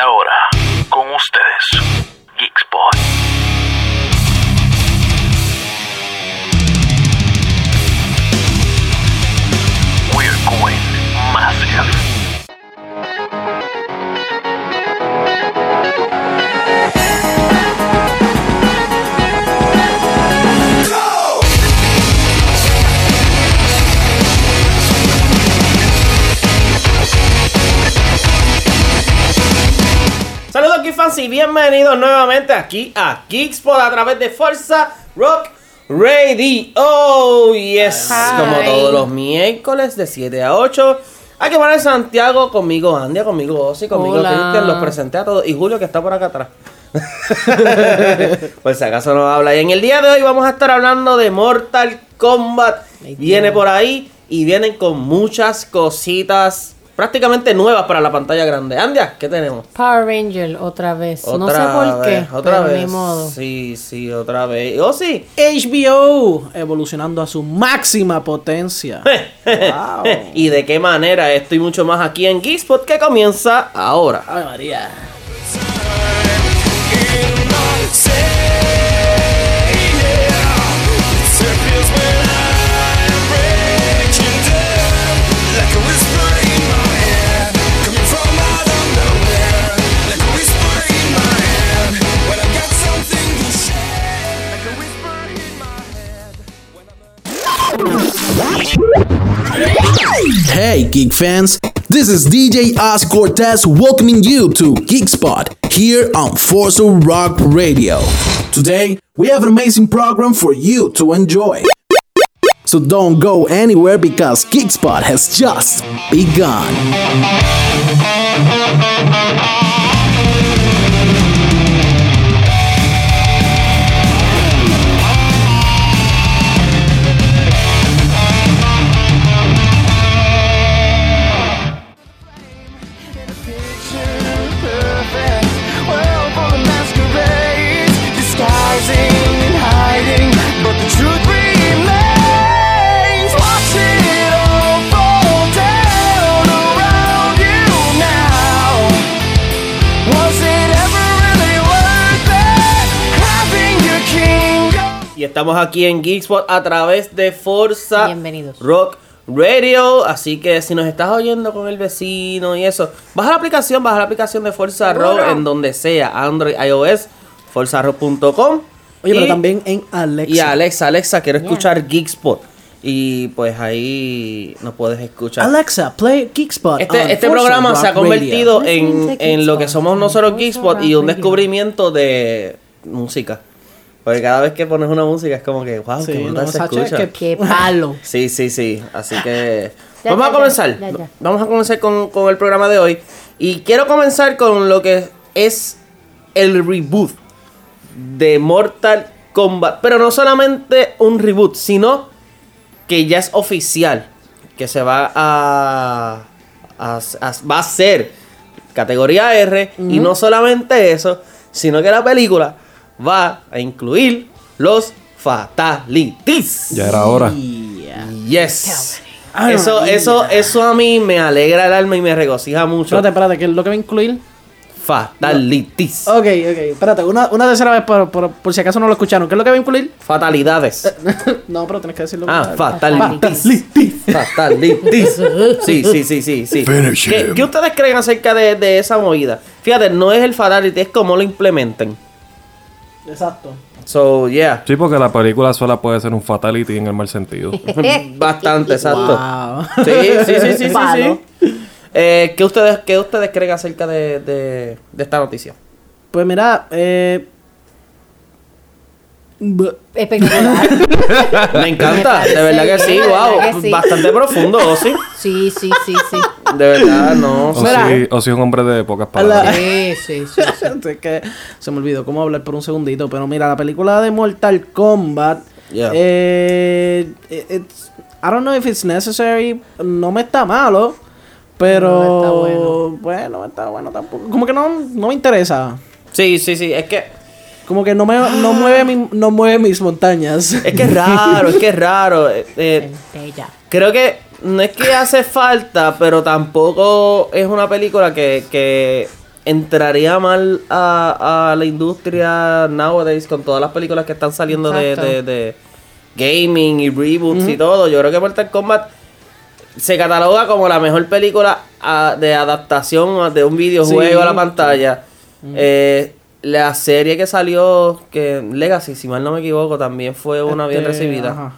ahora, con ustedes, Geekspot. Y bienvenidos nuevamente aquí a Geekspot a través de Forza Rock Radio. Oh, yes. Hi. Como todos los miércoles de 7 a 8. Aquí para Santiago, conmigo Andia, conmigo Ozzy, conmigo Hola. Cristian, los presenté a todos. Y Julio que está por acá atrás. Por si acaso no habla. Y en el día de hoy vamos a estar hablando de Mortal Kombat. Ay, Viene por ahí y vienen con muchas cositas prácticamente nuevas para la pantalla grande. Andia, ¿qué tenemos? Power Ranger otra vez. no sé por qué. Otra pero vez. Ni modo. Sí, sí, otra vez. Oh, sí. HBO evolucionando a su máxima potencia. Wow. y de qué manera esto y mucho más aquí en Geekspot que comienza ahora. Ay, María. Hey, geek fans! This is DJ Oz Cortez welcoming you to GeekSpot here on Forza Rock Radio. Today, we have an amazing program for you to enjoy. So don't go anywhere because GeekSpot has just begun. Estamos aquí en Geekspot a través de Forza Bienvenidos. Rock Radio. Así que si nos estás oyendo con el vecino y eso, baja la aplicación, baja la aplicación de Forza Rock en donde sea, Android, iOS, forzarock.com. Oye, pero Y- también en Alexa. Y Alexa, Alexa, quiero Yeah. escuchar Geekspot. Y pues ahí nos puedes escuchar. Alexa, play Geekspot. Este, on este programa se ha convertido Radio. en, en lo que somos nosotros Geekspot y un descubrimiento de música. Porque cada vez que pones una música es como que, wow, Sí, qué brutal se escucha. que- Qué palo. Sí, sí, sí. Así que Ya, vamos ya, a comenzar. ya, ya. Vamos a comenzar con, con el programa de hoy. Y quiero comenzar con lo que es el reboot de Mortal Kombat. Pero no solamente un reboot, sino que ya es oficial. Que se va a, a- a- va a ser categoría R. Y no solamente eso, sino que la película va a incluir los fatalities. Ya era hora. Yes. Ay, Eso, eso, eso a mí me alegra el alma y me regocija mucho. Espérate, espérate, ¿qué es lo que va a incluir? Fatalities. Ok, ok, espérate, una, una tercera vez por, por, por si acaso no lo escucharon. ¿Qué es lo que va a incluir? Fatalidades. no, pero tienes que decirlo. Ah, Fatalities. fatalities. Fatalities. Sí, sí, sí, sí, sí. Finish ¿Qué, him. qué ustedes creen acerca de, de esa movida? Fíjate, no es el fatality, es cómo lo implementen. Exacto. So, yeah. Sí, porque la película sola puede ser un fatality en el mal sentido. Bastante, exacto. Wow. Sí, sí, sí, sí, sí, sí. Eh, ¿qué, ustedes, ¿Qué ustedes creen acerca de, de, de esta noticia? Pues mira, eh. Espectacular. Me encanta, de verdad que sí, De verdad wow. que sí. Bastante profundo, sí. Sí, sí, sí, sí. De verdad, no. O Mira. si, o si es un hombre de pocas palabras. Sí, sí, sí. sí. es que se me olvidó cómo hablar por un segundito, pero mira, la película de Mortal Kombat, Yeah. eh, it's- I don't know if it's necessary, no me está malo, pero No está bueno. bueno, no está bueno tampoco, como que no, no me interesa, Sí, sí, sí. Es que, como que no me no mueve mi- no mueve mis montañas. es que es raro, es que es raro. Eh, eh, creo que no es que hace falta, pero tampoco es una película que, que entraría mal a, a la industria nowadays con todas las películas que están saliendo de, de- de gaming y reboots y todo. Yo creo que Mortal Kombat se cataloga como la mejor película ah, de adaptación de un videojuego Sí. a la pantalla. Eh, la serie que salió, que Legacy, si mal no me equivoco, también fue una bien Este, recibida. ajá.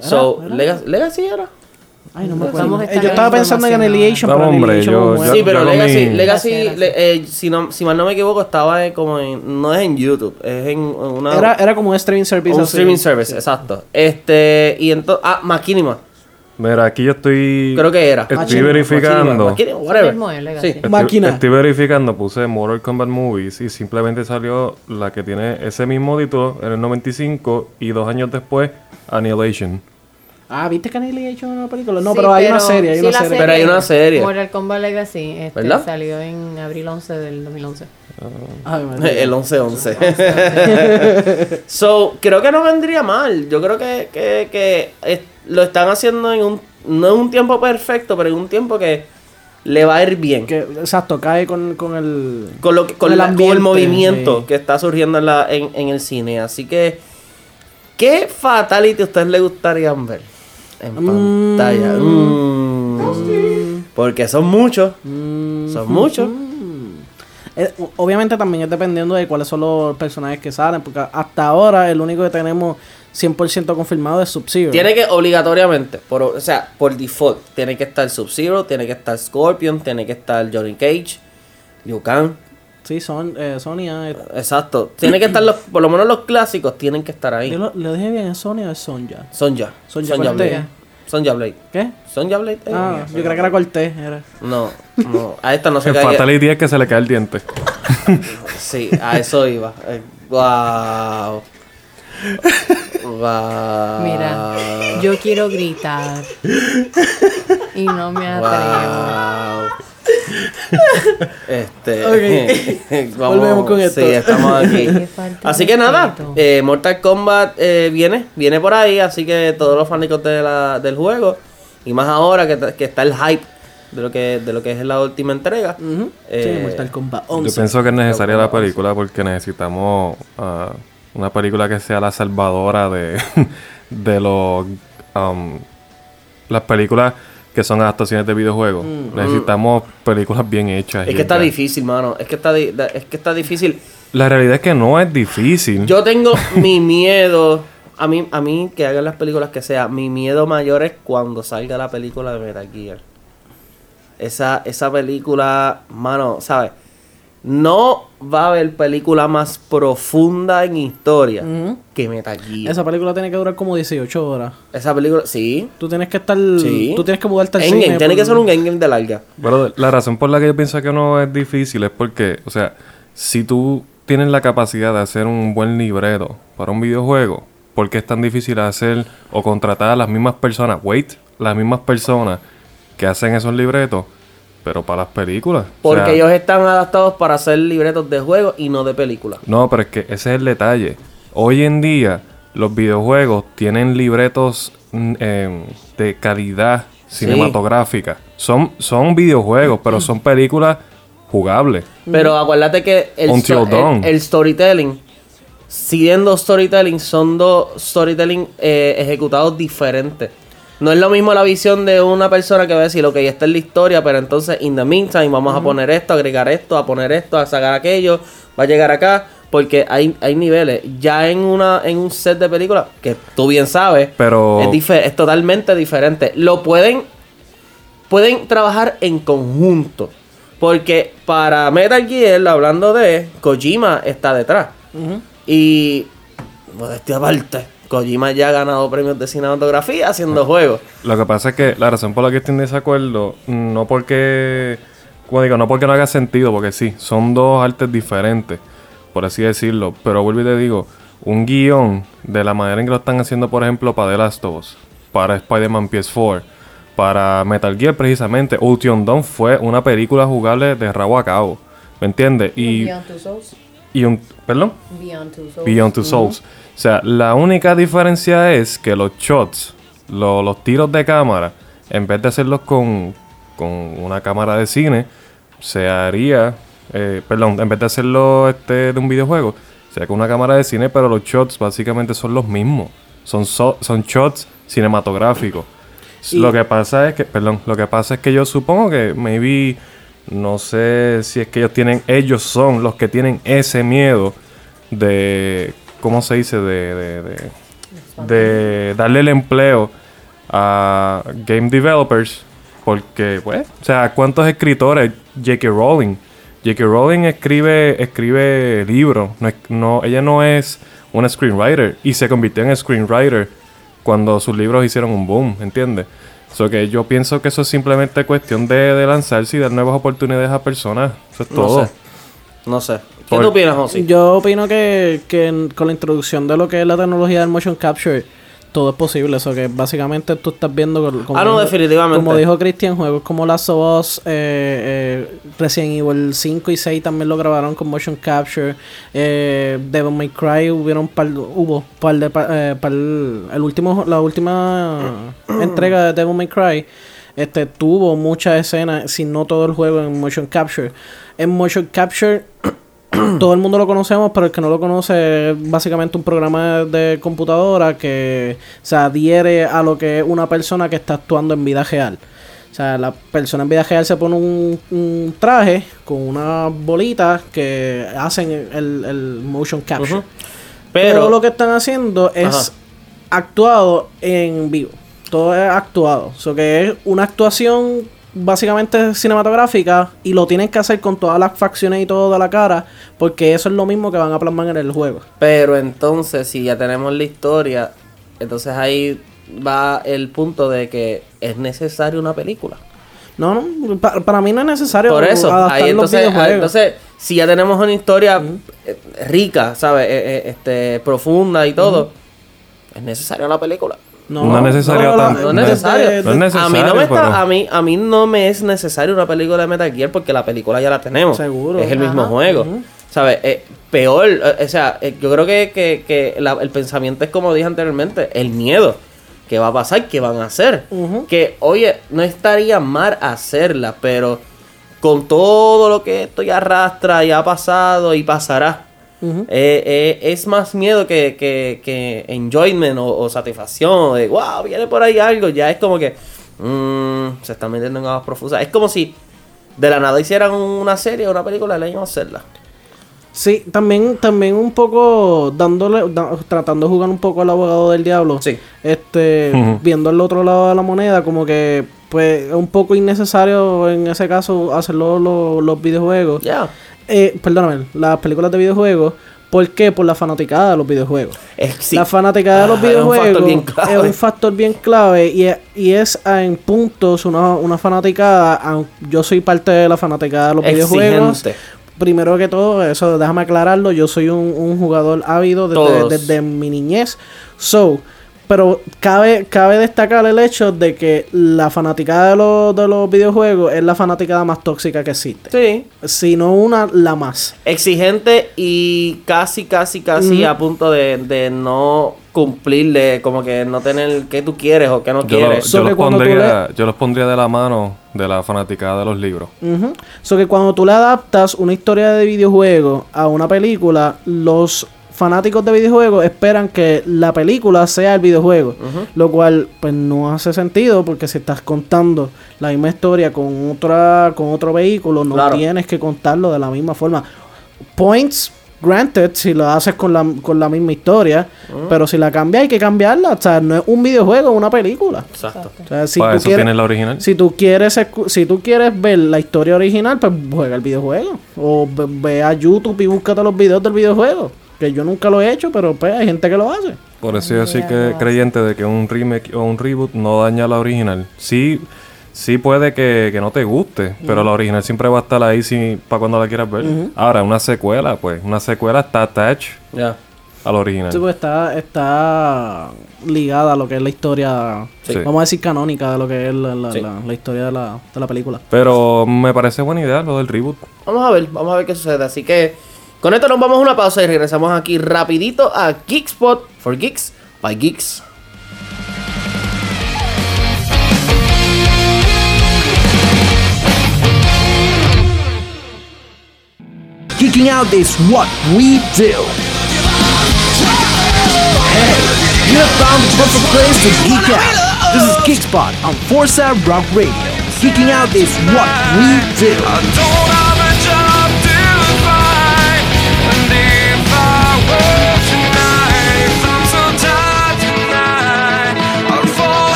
So, ¿Era? Legacy, Legacy era. Ay, no me acuerdo. Eh, yo estaba en pensando en Annihilation, pero hombre, yo- Sí, pero Legacy, mi- Legacy le- eh, si, no, si mal no me equivoco, estaba en- como en. No es en YouTube, es en una. Era, era como un streaming service. un así. streaming service, exacto. Este, y entonces. Ah, Machinima. Mira, aquí yo estoy. Creo que era. Estoy verificando. Machinima, whatever. mismo es. Sí. Estoy, Máquina. estoy verificando, puse Mortal Kombat Movies y simplemente salió la que tiene ese mismo título en el 95 y dos años después Annihilation. Ah, ¿viste que Annihilation es una película? No, Sí, pero hay una serie, hay sí, una la serie. Pero hay una serie. Mortal Kombat Legacy este, ¿Verdad? salió en abril 11 del 2011. Ay. El 11-11. so, creo que no vendría mal. Yo creo que, que, que es- lo están haciendo en un. No en un tiempo perfecto, pero en un tiempo que le va a ir bien. Que, exacto, cae con, con el... con lo con, Con el la- con el ambiente, movimiento sí. que está surgiendo en, la, en, en el cine. Así que, ¿qué fatality a ustedes les gustaría ver en pantalla? Mm. Porque son muchos. Son muchos. Eh, obviamente también es dependiendo de cuáles son los personajes que salen, porque hasta ahora el único que tenemos 100% confirmado es Sub-Zero. Tiene que obligatoriamente, por, o sea, por default, tiene que estar Sub-Zero, tiene que estar Scorpion, tiene que estar Johnny Cage, Liu Kang. Sí, son, eh, Sonia. eh, Exacto. Tiene que estar los, por lo menos los clásicos tienen que estar ahí. Yo lo, lo dije bien, ¿es Sonia o es Sonja? Sonja. Sonja Sonja. Sonja Blade. ¿Qué? Sonja Blade. eh. Ah, yo creo que era Cortés. Era. No, no, a esta no se El cae. Fatality es que se le cae el diente. Sí, a eso iba. Eh, wow. Wow. Mira, yo quiero gritar. Y no me atrevo. Wow. Este. vamos- Volvemos con esto. Sí, estamos aquí. Así que nada, eh, Mortal Kombat eh, viene, viene por ahí, así que todos los fanáticos de la- del juego, y más ahora que, que está el hype de lo que, de lo que es la última entrega. eh, sí, Mortal Kombat Yo 11. pienso que es necesaria la película porque necesitamos ah, una película que sea la salvadora de, de los um, las películas que son adaptaciones de videojuegos. Necesitamos películas bien hechas. es que está ya. difícil, mano. Es que está, di- es que está difícil. La realidad es que no es difícil. Yo tengo mi miedo. A mí, a mí que hagan las películas que sea, mi miedo mayor es cuando salga la película de Metal Gear. Esa, esa película, mano, ¿sabes? No va a haber película más profunda en historia Ujú. que Metal Gear. Esa película tiene que durar como 18 horas. Esa película, sí. Tú tienes que estar. Sí. Tú tienes que mudarte al Endgame, cine. tiene por- que ser un endgame de larga. Brother, la razón por la que yo pienso que no es difícil es porque, o sea, si tú tienes la capacidad de hacer un buen libreto para un videojuego, ¿por qué es tan difícil hacer o contratar a las mismas personas? Wait, las mismas personas que hacen esos libretos, pero para las películas. O Porque sea, ellos están adaptados para hacer libretos de juegos y no de películas. No, pero es que ese es el detalle. Hoy en día, los videojuegos tienen libretos mm, em, de calidad cinematográfica. Son, son videojuegos, pero son películas jugables. Pero acuérdate que el, sto- el- storytelling, siendo storytelling, son dos storytelling eh, ejecutados diferentes. No es lo mismo la visión de una persona que va a decir, ok, esta es la historia, pero entonces, in the meantime, vamos a poner esto, agregar esto, a poner esto, a sacar aquello, va a llegar acá, porque hay, hay niveles. Ya en una en un set de películas, que tú bien sabes, Pero- es, es totalmente diferente. Lo pueden pueden trabajar en conjunto. Porque para Metal Gear, hablando de Kojima, está detrás. Y, modestia aparte, Kojima ya ha ganado premios de cinematografía haciendo juegos. Lo que pasa es que la razón por la que estoy en desacuerdo, no porque, como digo, no porque no haga sentido, porque sí, son dos artes diferentes, por así decirlo. Pero vuelvo y te digo, un guion de la manera en que lo están haciendo, por ejemplo, para The Last of Us, para Spider-Man PS4, para Metal Gear precisamente, Ultion Dawn fue una película jugable de rabo a cabo. ¿Me entiendes? Y, Beyond Two Souls. Y un... ¿Perdón? Beyond Two Souls. Beyond Two Souls. O sea, la única diferencia es que los shots, lo- los tiros de cámara, en vez de hacerlos con, con una cámara de cine, se haría eh, perdón, en vez de hacerlo este de un videojuego, sea con una cámara de cine, pero los shots básicamente son los mismos. Son, so- son shots cinematográficos. Y- Lo que pasa es que, perdón, lo que pasa es que yo supongo que maybe, no sé si es que ellos tienen, ellos son los que tienen ese miedo de, ¿cómo se dice? De, darle el empleo a game developers. Porque, pues, o sea, ¿cuántos escritores? J.K. Rowling. J.K. Rowling escribe, escribe libros. No, ella no es una screenwriter. Y se convirtió en screenwriter cuando sus libros hicieron un boom, ¿entiendes? So que yo pienso que eso es simplemente cuestión de, de lanzarse y dar nuevas oportunidades a personas. Eso es No todo. sé. No sé. ¿Qué Por- tú opinas, José? Yo opino que, que con la introducción de lo que es la tecnología del motion capture, todo es posible. Eso que básicamente tú estás viendo. co- Como Ah, no, definitivamente. Como dijo Cristian, juegos como Last of Us, eh, eh, Resident Evil 5 y 6 también lo grabaron con motion capture. Eh, Devil May Cry hubieron par, hubo par de pa- eh, par- el último la última entrega de Devil May Cry este tuvo muchas escenas, si no todo el juego en motion capture. En motion capture todo el mundo lo conocemos, pero el que no lo conoce es básicamente un programa de computadora que se adhiere a lo que es una persona que está actuando en vida real. O sea, la persona en vida real se pone un, un traje con una bolita que hacen el, el motion capture. Pero Pero, lo que están haciendo es Ajá. actuado en vivo. Todo es actuado. O sea, que es una actuación básicamente cinematográfica y lo tienen que hacer con todas las facciones y todo de la cara porque eso es lo mismo que van a plasmar en el juego. pero entonces, si ya tenemos la historia, entonces ahí va el punto de que es necesaria una película. No, no, pa- para mí no es necesario Por eso, ahí entonces, ahí entonces, si ya tenemos una historia eh, rica, ¿sabes? Eh, eh, este, profunda y todo, es necesaria una película. No es necesario tanto. No es No es- necesario. no es a mí no me necesario, está, pero- a mí, a mí no me es necesario una película de Metal Gear porque la película ya la tenemos. Seguro. Es el mismo Ajá. juego. ¿Sabes? Eh, peor, eh, o sea, eh, yo creo que, que, que la- el pensamiento es como dije anteriormente, el miedo. ¿Qué va a pasar? ¿Qué van a hacer? Que, oye, no estaría mal hacerla, pero con todo lo que esto ya arrastra, ya ha pasado y pasará. Eh, eh, es más miedo que, que, que enjoyment o, o satisfacción. De wow, viene por ahí algo. Ya es como que mm, se están metiendo en aguas profundas. Es como si de la nada hicieran una serie o una película y le iban a hacerla. Sí, también, también un poco dándole, da- tratando de jugar un poco al abogado del diablo. Sí. Este, viendo el otro lado de la moneda, como que, pues, es un poco innecesario en ese caso hacerlo lo- los videojuegos. Ya. Eh, perdóname, las películas de videojuegos. ¿Por qué? Por la fanaticada de los videojuegos. Sí. La fanaticada de los Ah, es un videojuegos clave. es un factor bien clave y es, y es ah, en puntos una, una fanaticada. Yo soy parte de la fanaticada de los videojuegos. Exigente. Primero que todo, eso déjame aclararlo, yo soy un, un jugador ávido desde, desde mi niñez. So, pero cabe, cabe destacar el hecho de que la fanaticada de los, de los videojuegos es la fanaticada más tóxica que existe. Sí. Si no una, la más. Exigente y casi, casi, casi a punto de, de no cumplirle, como que no tener qué tú quieres o qué no Yo, lo- quieres. yo So los pondría, yo los pondría de la mano de la fanaticada de los libros. Ujú. So que cuando tú le adaptas una historia de videojuego a una película, los fanáticos de videojuegos esperan que la película sea el videojuego. Lo cual, pues no hace sentido porque si estás contando la misma historia con otra, con otro vehículo, no Claro. tienes que contarlo de la misma forma. Points, granted, si lo haces con la, con la misma historia, pero si la cambias hay que cambiarla. O sea, no es un videojuego, es una película. Exacto. O sea, si Para tú eso quieres- tienes la original. si tú quieres escu- si tú quieres ver la historia original, pues juega el videojuego. O ve, ve a YouTube y búscate los videos del videojuego. Que yo nunca lo he hecho, pero pues hay gente que lo hace. Por eso yo soy que creyente de que un remake o un reboot no daña la original. Sí, sí puede que, que no te guste, pero la original siempre va a estar ahí si, para cuando la quieras ver. Ahora, una secuela, pues, una secuela está attached Ya. a la original. Sí, pues está, está ligada a lo que es la historia, Sí. vamos a decir canónica de lo que es la, la- Sí. la- la historia de la, de la película. Pero me parece buena idea lo del reboot. Vamos a ver, vamos a ver qué sucede. Así que con esto nos vamos a una pausa y regresamos aquí rapidito a Geekspot for Geeks by Geeks. Geeking out is what we do. Hey, you have found the perfect place to geek out. This is Geekspot on Forza Rock Radio. Geeking out is what we do.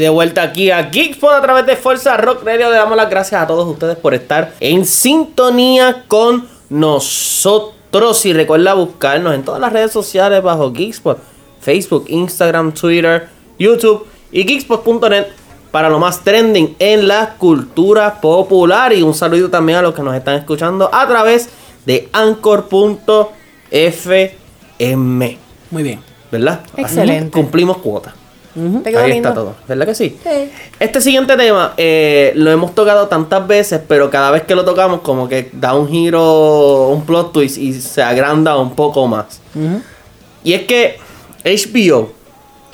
De vuelta aquí a Geekspot a través de Fuerza Rock Radio. Le damos las gracias a todos ustedes por estar en sintonía con nosotros. Y recuerda buscarnos en todas las redes sociales bajo Geekspot. Facebook, Instagram, Twitter, YouTube y Geekspot.net para lo más trending en la cultura popular. Y un saludo también a los que nos están escuchando a través de Anchor.fm. Muy bien. ¿Verdad? Excelente. Cumplimos cuota. ¿Te quedó Ahí lindo? está todo, ¿verdad que sí? Sí. Este siguiente tema eh, lo hemos tocado tantas veces, pero cada vez que lo tocamos como que da un giro, un plot twist y se agranda un poco más. Y es que HBO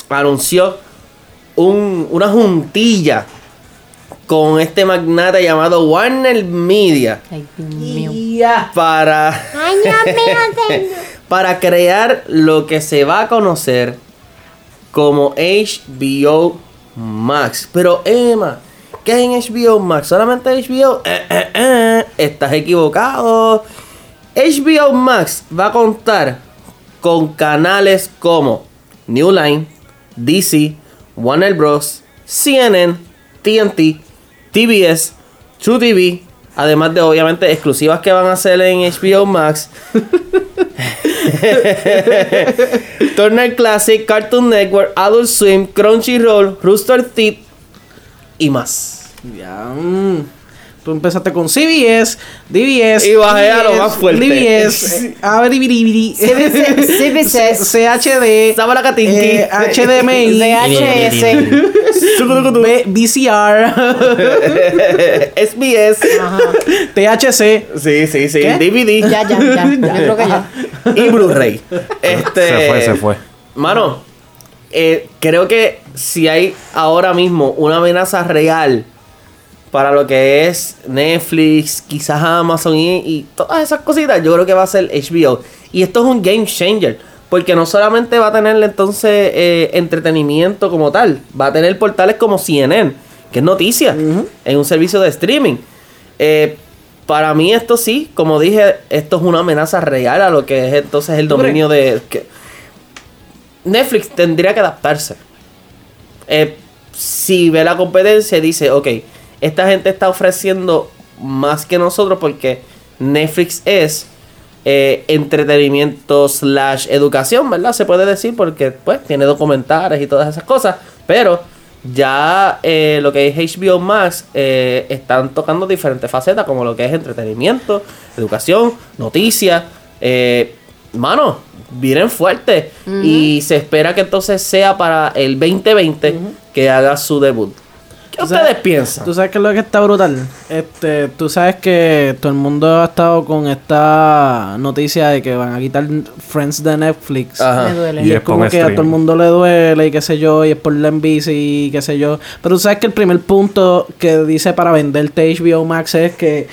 anunció un- una juntilla con este magnate llamado Warner Media Ay, Dios mío. para, para crear lo que se va a conocer como HBO Max. Pero Emma, ¿qué es en HBO Max? ¿Solamente HBO? Eh, eh, eh, estás equivocado. HBO Max va a contar con canales como New Line, DC, Warner Bros., CNN, TNT, TBS, True TV, además de obviamente exclusivas que van a hacer en HBO Max. Turner Classic, Cartoon Network, Adult Swim, Crunchyroll, Rooster Teeth y más. Ya. mm. Tú empezaste con CBS, DBS. Y bajé a lo más fuerte. DBS, eh, Abribiribiri, CBS. CHD, Sabalacatinqui. eh, HDMI, VHS. B- VCR, SBS. THC. Sí, sí, sí. ¿Qué? DVD. Ya, ya, ya. Yo creo que ya. y Blu-ray. Este, Se fue, se fue. Mano, eh, creo que si hay ahora mismo una amenaza real para lo que es Netflix, quizás Amazon y, y todas esas cositas, yo creo que va a ser HBO. Y esto es un game changer. Porque no solamente va a tener entonces eh, entretenimiento como tal, va a tener portales como CNN, que es noticia, en un servicio de streaming. Eh, para mí esto sí, como dije, esto es una amenaza real a lo que es entonces el dominio de... que- Netflix tendría que adaptarse. Eh, si ve la competencia dice, ok, esta gente está ofreciendo más que nosotros porque Netflix es eh, entretenimiento slash educación, ¿verdad? Se puede decir porque pues tiene documentales y todas esas cosas, pero ya eh, lo que es HBO Max eh, están tocando diferentes facetas como lo que es entretenimiento, educación, noticias, mano, vienen fuertes y se espera que entonces sea para el 2020 que haga su debut. ¿Qué Tú ustedes sabes- piensan? Tú sabes que es lo que está brutal. Este, tú sabes que todo el mundo ha estado con esta noticia de que van a quitar Friends de Netflix. Ajá. Me duele. Y Y es como que a todo el mundo le duele y qué sé yo, y es por la NBC y qué sé yo. Pero tú sabes que el primer punto que dice para venderte HBO Max es que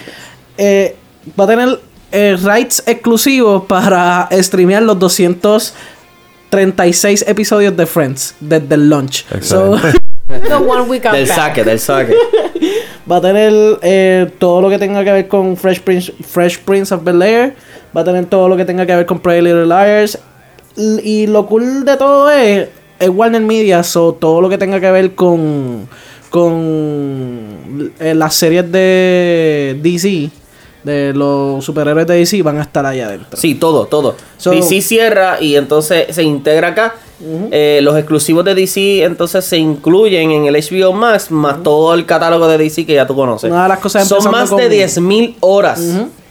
eh, va a tener eh, rights exclusivos para streamear los 236 episodios de Friends desde el launch. So. The one we got Del back. saque, del saque. Va a tener eh, todo lo que tenga que ver con Fresh Prince, Fresh Prince of Bel Air. Va a tener todo lo que tenga que ver con Pretty Little Liars. Y lo cool de todo es, es Warner Media, so todo lo que tenga que ver con, con eh, las series de DC, de los superhéroes de DC, van a estar allá adentro. Sí, todo, todo. So- DC cierra y entonces se integra acá. Eh, los exclusivos de DC entonces se incluyen en el HBO Max, más todo el catálogo de DC que ya tú conoces. Una de las cosas Son más con- de 10.000 horas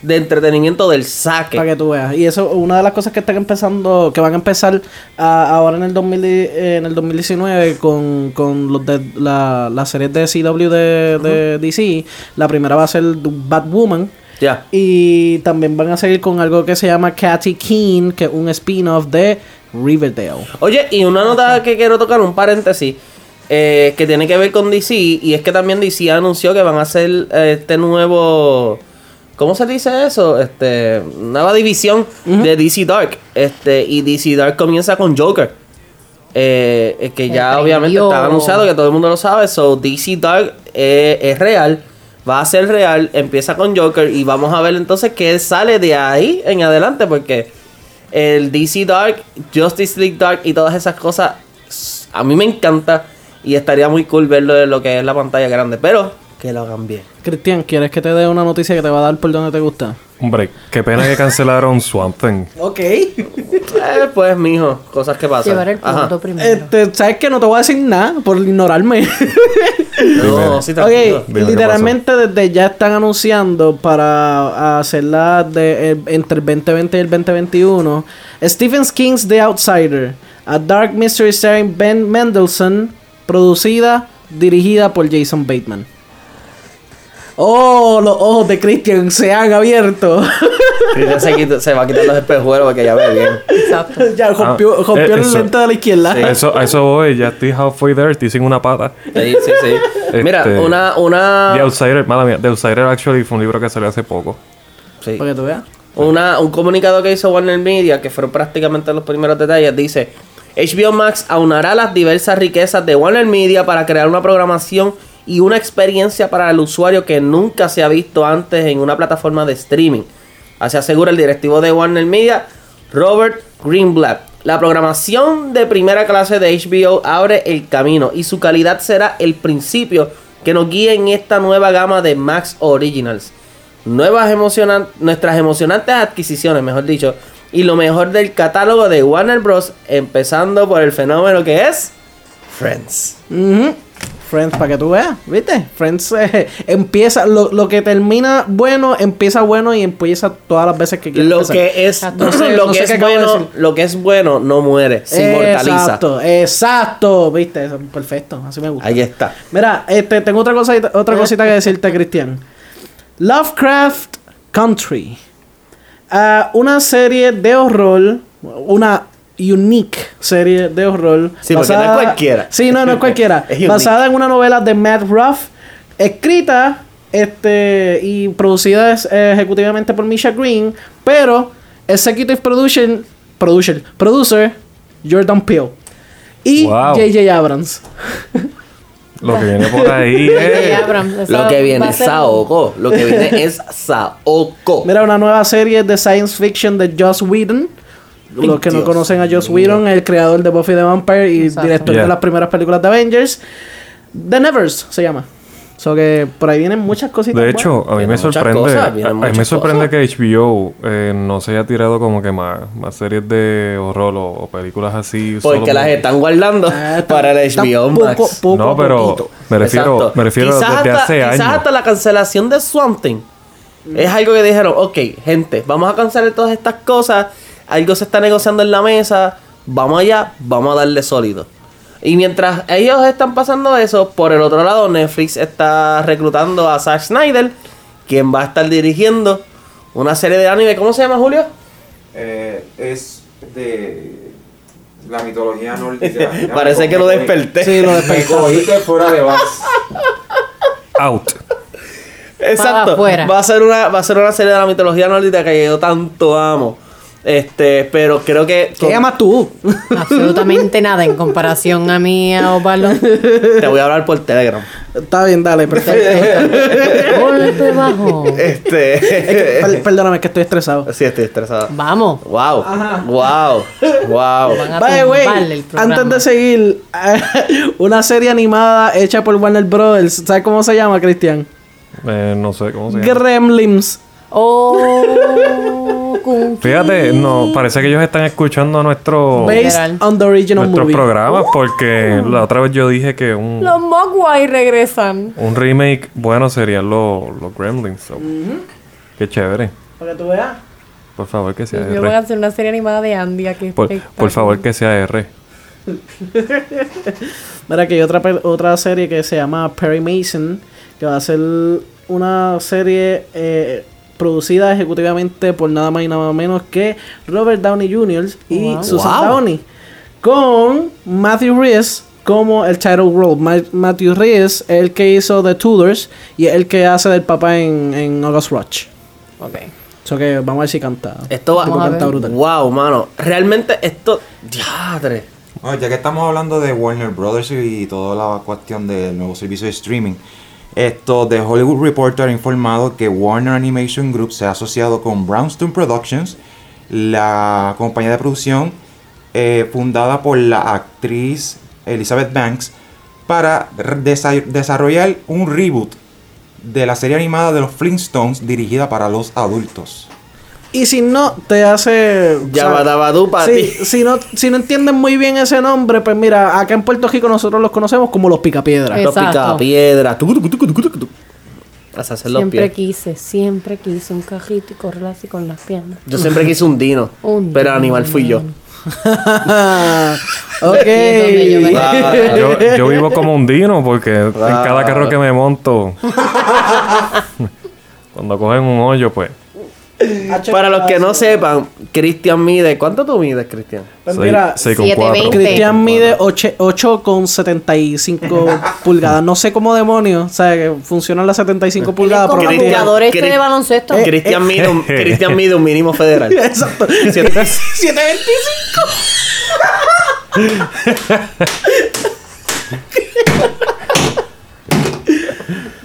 de entretenimiento del saque. Para que tú veas. Y eso, una de las cosas que están empezando, que van a empezar a- ahora en el, 2000, eh, en el 2019 con, con los de la, las series de CW de, de DC. La primera va a ser Batwoman, Y también van a seguir con algo que se llama Cathy Keen, que es un spin-off de Riverdale. Oye, y una nota que quiero tocar, un paréntesis, eh, que tiene que ver con DC, y es que también DC anunció que van a hacer eh, este nuevo... ¿Cómo se dice eso? Este, nueva división de DC Dark. Este, y DC Dark comienza con Joker. Eh, que ya obviamente está anunciado, que todo el mundo lo sabe. So, DC Dark eh, es real. Va a ser real. Empieza con Joker. Y vamos a ver entonces qué sale de ahí en adelante. Porque el DC Dark, Justice League Dark y todas esas cosas. A mí me encanta. Y estaría muy cool verlo en lo que es la pantalla grande. Pero que lo hagan bien. Cristian, ¿quieres que te dé una noticia que te va a dar por donde te gusta? Hombre, qué pena que cancelaron Swamp Thing. Ok. Eh, pues, mijo, cosas que pasan. Llevar el Ajá. punto primero. Este, ¿sabes que No te voy a decir nada por ignorarme. No, sí, ok, Dime, ¿qué literalmente desde ya están anunciando para hacerla de, eh, entre el 2020 y el 2021. Stephen King's The Outsider, a Dark Mystery starring Ben Mendelsohn, producida, dirigida por Jason Bateman. Oh, los ojos de Christian se han abierto. Cristian se, quita- se va a quitar los espejuelos porque ya ve bien. Exacto. ya rompió, Ah, rompió eh, el eso- lente de la izquierda. Sí. A eso, eso voy, ya estoy halfway there, estoy sin una pata. Sí, sí, sí. Mira, Este, una, una, The Outsider, mala mía, The Outsider actually fue un libro que salió hace poco. sí. Para que tú veas. Una- un comunicado que hizo Warner Media, que fueron prácticamente los primeros detalles, dice: HBO Max aunará las diversas riquezas de Warner Media para crear una programación y una experiencia para el usuario que nunca se ha visto antes en una plataforma de streaming. Así asegura el directivo de Warner Media, Robert Greenblatt. La programación de primera clase de HBO abre el camino y su calidad será el principio que nos guíe en esta nueva gama de Max Originals. Nuevas emocionan nuestras emocionantes adquisiciones, mejor dicho, y lo mejor del catálogo de Warner Bros. Empezando por el fenómeno que es Friends. Friends, para que tú veas, ¿viste? Friends eh, empieza, lo, lo que termina bueno, empieza bueno y empieza todas las veces que quiere Lo empezar. que es, No sé- lo no que sé es de bueno, lo que es bueno no muere, se inmortaliza. Exacto, exacto, ¿viste? Perfecto, así me gusta. Ahí está. Mira, este, tengo otra cosa, otra cosita que decirte, Cristian. Lovecraft Country. Ah, una serie de horror, una unique serie de horror. Sí, porque no es cualquiera. Sí, no, no es cualquiera. Es basada en una novela de Matt Ruff, escrita este, y producida es- eh, ejecutivamente por Misha Green, pero executive production, producer, producer Jordan Peele. Y Wow. J.J. Abrams. Lo que viene por ahí. Abrams, esa Lo que viene es Saoko. Lo que viene es Saoko. Mira, una nueva serie de science fiction de Joss Whedon. Los que no conocen a Joss Whedon, el creador de Buffy the Vampire y Exacto. director Yeah. de las primeras películas de Avengers. The Nevers se llama. So que por ahí vienen muchas cositas. De hecho, a mí me sorprende, cosas, a, a mí me sorprende cosas. que HBO eh, no se haya tirado como que más, más series de horror o, o películas así. Porque solo las por- están guardando Ah, para el HBO poco- Max. poco No, pero poquito. me refiero, Exacto. me refiero Quizás desde hasta, hace quizás años. hasta la cancelación de Swamp Thing. Es algo que dijeron, ok, gente, vamos a cancelar todas estas cosas. Algo se está negociando en la mesa. Vamos allá, vamos a darle sólido. Y mientras ellos están pasando eso, por el otro lado, Netflix está reclutando a Zack Snyder, quien va a estar dirigiendo una serie de anime. ¿Cómo se llama, Julio? Eh, es de la mitología nórdica. Parece que lo desperté. Sí, lo Me despertó. cogiste fuera de base. Out. Exacto. Va a ser una, va a ser una serie de la mitología nórdica que yo tanto amo. Este, pero creo que ¿Qué llamas tú? Absolutamente nada en comparación a mí, a te voy a hablar por Telegram. Está bien, dale, perfecto. Golpe bajo. Este, Per- Perdóname que estoy estresado. sí, estoy estresado. Vamos. Wow. Wow. Wow. Van a By the way, tumbarle el antes de seguir, una serie animada hecha por Warner Brothers, ¿sabes cómo se llama, Cristian? Eh, no sé cómo se llama. Gremlins. Oh, Fíjate, no, parece que ellos están escuchando nuestro, Based Literal. on the original nuestros movie. programas porque la otra vez yo dije que un, Los Mogwai regresan. un remake bueno serían los, los Gremlins. so. Qué chévere. Para que tú veas. Por favor que sea Me van a R. hacer una serie animada de Andy aquí. Por, por favor que sea R. Mira que hay otra, otra serie que se llama Perry Mason, que va a ser una serie eh, producida ejecutivamente por nada más y nada menos que Robert Downey Jr. y Wow. Susan Wow. Downey. Con Matthew Rhys como el title role. Ma- Matthew Rhys es el que hizo The Tudors y es el que hace del papá en, en August Rush. Ok. Eso que vamos a ver si canta. Esto va. A canta ver. brutal. Wow, mano. Realmente esto. Diadre. Bueno, ya que estamos hablando de Warner Brothers y toda la cuestión del nuevo servicio de streaming, esto The Hollywood Reporter ha informado que Warner Animation Group se ha asociado con Brownstone Productions, la compañía de producción eh, fundada por la actriz Elizabeth Banks, para desa- desarrollar un reboot de la serie animada de los Flintstones dirigida para los adultos. Y si no, te hace. Yabadabadú pa' sí, ti. Si no, si no entienden muy bien ese nombre, pues mira, acá en Puerto Rico nosotros los conocemos como los picapiedras. Los picapiedras. Hasta hacer los Siempre pies. quise, siempre quise un cajito y correr así con las piernas. Yo siempre quise un dino. Un pero dino, animal fui yo. ok. Yo, yo vivo como un dino porque en cada carro que me monto, cuando cogen un hoyo, pues Para los que no sepan, Cristian mide. ¿Cuánto tú mides, Cristian? Pues seis- mira, seis con cuatro. 720. Cristian mide 8,75 pulgadas. No sé cómo demonios, o sea, que funcionan las 75 pulgadas, como Cristian- tiene. jugador este de baloncesto. Eh, Cristian mide, un, Cristian mide un mínimo federal. Exacto. 725.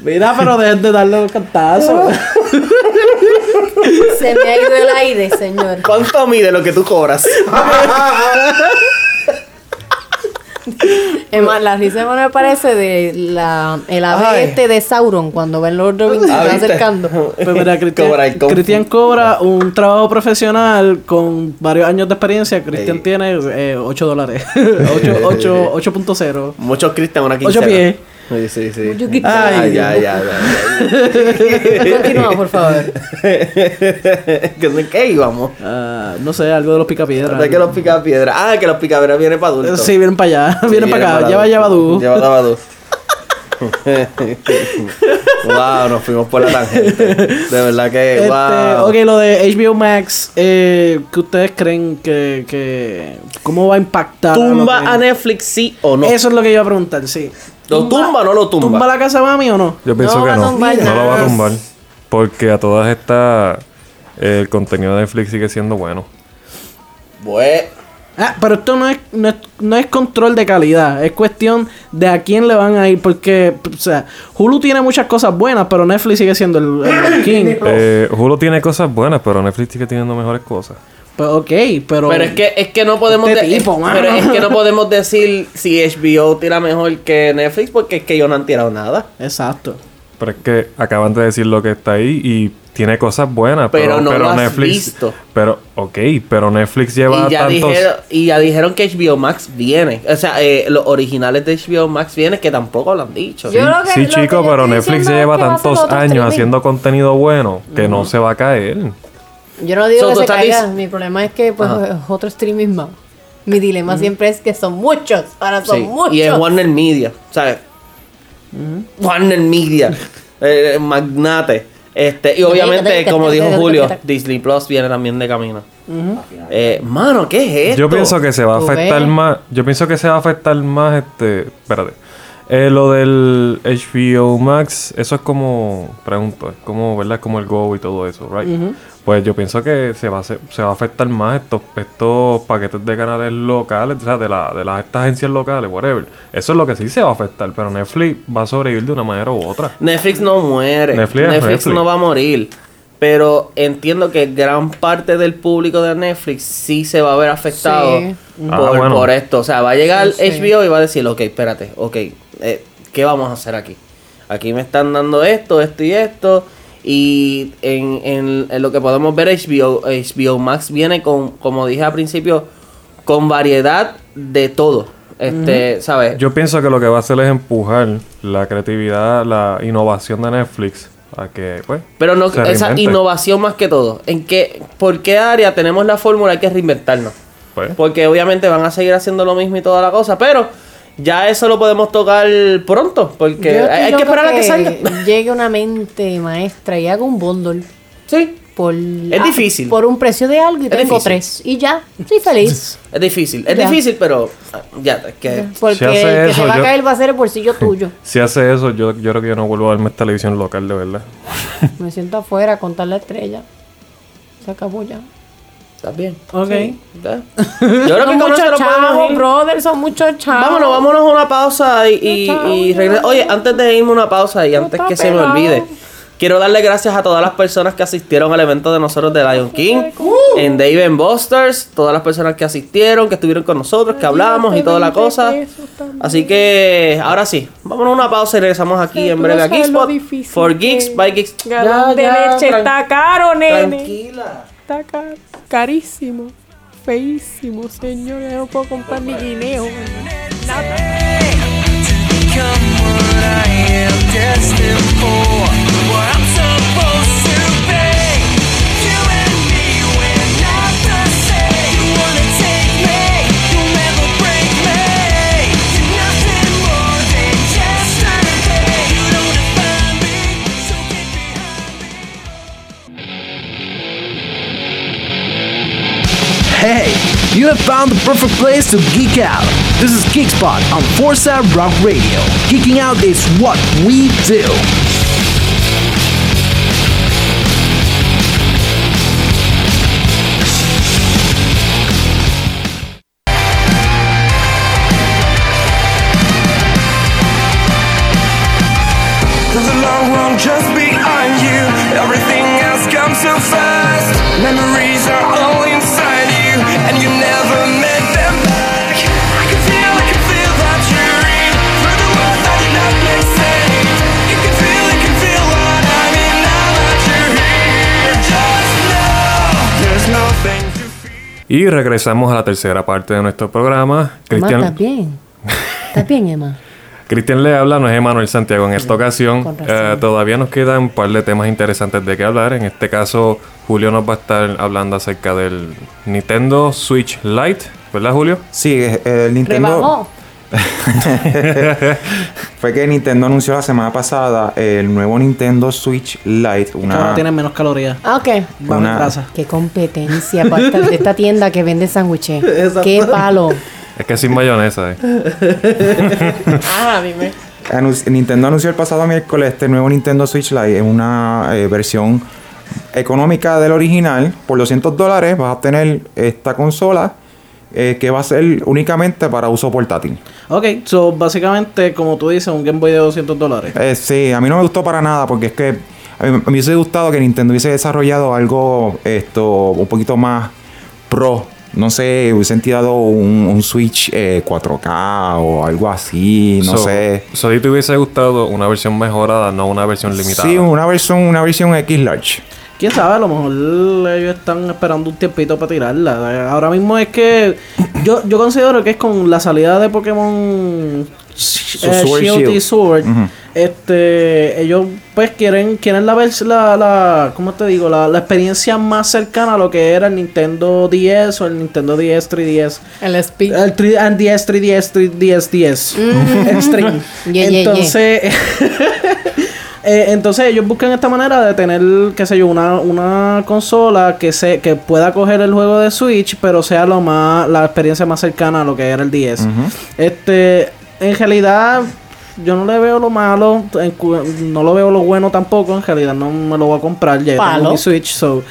Mira, pero dejen de darle los cantazos. Se me ha ido el aire, señor. ¿Cuánto mide lo que tú cobras? Es más, la risa me parece de la, el ave Ay. este de Sauron cuando ven los Robin se Ah, está ¿viste? acercando. Pues mira, Cristian, Cobra. Cristian un trabajo profesional con varios años de experiencia. Cristian tiene eh, 8 dólares. 8, 8, 8.0 Muchos Cristian, una 8 quincena. pies. Sí, sí, sí. Ay, ya, ya, ya. Continúa, por favor. ¿De qué íbamos? Ah, no sé, algo de los picapiedras. De que los picapiedras. Ah, que los picapiedras vienen para adultos. Sí, vienen para allá. Sí, vienen para acá. Lleva. Yabadú. Lleva Yabadú. wow, nos fuimos por la tangente. De verdad que, Este, wow. ok, lo de HBO Max, eh, ¿qué ustedes creen que, que cómo va a impactar? a ¿Tumba que- a Netflix sí o no? Eso es lo que yo iba a preguntar, sí. ¿Lo tumba o no lo tumba? ¿Tumba la casa mami o no? yo pienso No que no. tumbar No lo va a tumbar. Porque a todas estas, eh, el contenido de Netflix sigue siendo bueno. Bueno. Ah, pero esto no es, no, es, no es control de calidad, es cuestión de a quién le van a ir, porque, o sea, Hulu tiene muchas cosas buenas, pero Netflix sigue siendo el, el king. Eh, Hulu tiene cosas buenas, pero Netflix sigue teniendo mejores cosas. Pues, ok, pero... Pero es que, es que no podemos Este de- tipo, es- mano. pero es que no podemos decir si HBO tira mejor que Netflix porque es que ellos no han tirado nada. Exacto. Pero es que acaban de decir lo que está ahí y tiene cosas buenas, Pero pero, no pero lo has Netflix. visto. Pero, ok, pero Netflix lleva Y ya, tantos. dijeron, y ya dijeron que HBO Max viene. O sea, eh, los originales de HBO Max vienen que tampoco lo han dicho. Sí, que chico, pero Netflix lleva tantos años haciendo contenido bueno que no se va a caer. Yo no digo So, que se caiga. Mi problema es que pues Ajá. es otro streaming más. Mi dilema siempre es que son muchos. Ahora son Sí, muchos. Y es Warner Media, ¿sabes? Warner Media, eh, magnate. Este, y obviamente, como dijo Julio, Disney Plus viene también de camino. Eh, mano, ¿qué es esto? Yo pienso que se va a afectar más. Yo pienso que se va a afectar más este. Espérate. Eh, lo del HBO Max, eso es como. Pregunto, es como, ¿verdad? Como el Go y todo eso, ¿right? Pues yo pienso que se va a, hacer- se va a afectar más estos, estos paquetes de canales locales, o sea, de, la, de las estas agencias locales, whatever. Eso es lo que sí se va a afectar, pero Netflix va a sobrevivir de una manera u otra. Netflix no muere. Netflix es Netflix, Netflix. no va a morir. Pero entiendo que gran parte del público de Netflix sí se va a ver afectado Sí. por, Ah, bueno. por esto. O sea, va a llegar Sí, sí. HBO y va a decir, ok, espérate, ok, eh, ¿qué vamos a hacer aquí? Aquí me están dando esto, esto y esto. Y en, en- en lo que podemos ver, HBO, HBO Max viene con, como dije al principio, con variedad de todo. Este, ¿sabes? Yo pienso que lo que va a hacer es empujar la creatividad, la innovación de Netflix a que, pues. Pero no, se esa innovación más que todo. ¿En qué, ¿Por qué área tenemos la fórmula? Hay que reinventarnos. Pues, Porque obviamente van a seguir haciendo lo mismo y toda la cosa. Pero ya eso lo podemos tocar pronto. Porque Yo hay, hay estoy que esperar a que salga. Llegue una mente maestra y haga un bundle. Sí. Por, Es difícil. Por un precio de algo y Es tengo difícil. tres. Y ya, soy feliz. Es difícil. Es Ya. difícil, pero ah, ya, es que... Porque Si hace el que eso, se va a caer va a ser el bolsillo tuyo. Si hace eso, yo, yo creo que yo no vuelvo a verme televisión local, de verdad. Me siento afuera a contar la estrella. Se acabó ya. ¿Estás bien? Ok. ¿Ya? Yo creo que con eso nos podemos ir. brother, son muchos chavos. Vámonos, vámonos a una pausa y, y, regresa- Oye, antes de irme a una pausa y antes que se me olvide, quiero darle gracias a todas las personas que asistieron al evento de nosotros de Lion King, en Dave Busters, todas las personas que asistieron, que estuvieron con nosotros, que hablamos y toda la cosa. Así que, ahora sí, vámonos a una pausa y regresamos aquí Sí, en tú breve no a sabes lo Geekspot. difícil For que Geeks, by Geeks. Galón de leche tran- está caro, nene. Tranquila. Está caro. Carísimo. Feísimo, señor. Yo no puedo comprar mi guineo. Hey, you have found the perfect place to geek out. This is Geekspot on Forza Rock Radio. Geeking out is what we do. There's long road just behind you. Everything else comes so fast. Memories Y regresamos a la tercera parte de nuestro programa. Emma, Cristian, ¿estás bien? ¿Estás bien, Emma? Cristian le habla, no es Emanuel Santiago en esta ocasión. Eh, todavía nos quedan un par de temas interesantes de que hablar. En este caso, Julio nos va a estar hablando acerca del Nintendo Switch Lite, ¿verdad, Julio? Sí, eh, el Nintendo. Rebajó. Fue que Nintendo anunció la semana pasada el nuevo Nintendo Switch Lite. Una, tiene menos calorías. Ah, ok. Una-. Qué competencia para esta, tienda que vende sándwiches. Qué palo. Es que sin mayonesa, ¿eh? Ah, dime. Nintendo anunció el pasado miércoles este nuevo Nintendo Switch Lite. Es una eh, versión económica del original. Por 200 dólares vas a obtener esta consola eh, que va a ser únicamente para uso portátil. Ok, so básicamente, como tú dices, un Game Boy de 200 dólares. Eh, sí, a mí no me gustó para nada porque es que a mí me hubiese gustado que Nintendo hubiese desarrollado algo esto un poquito más pro. No sé, hubiesen tirado un, un Switch eh, 4K o algo así, no So- sé. So, ¿a ti te hubiese gustado una versión mejorada, no una versión limitada? Sí, una versión, una versión X large. Quién sabe, a lo mejor ellos están esperando un tiempito para tirarla. Ahora mismo es que yo, yo considero que es con la salida de Pokémon eh, Sword Shield y Shield. Sword. Ujú. Este, ellos pues quieren quieren la la, la ¿cómo te digo? La, la experiencia más cercana a lo que era el Nintendo 10 o el Nintendo 10 3DS. El speed. El 3, and 10, 3DS, 3DS, 10. Extreme. Yeah, yeah, yeah. entonces, eh, entonces ellos buscan esta manera de tener, qué sé yo, una, una consola que se, que pueda coger el juego de Switch, pero sea lo más, la experiencia más cercana a lo que era el 10. Este, en realidad, yo no le veo lo malo, no lo veo lo bueno tampoco, en realidad no me lo voy a comprar, ya Palo. tengo mi Switch, so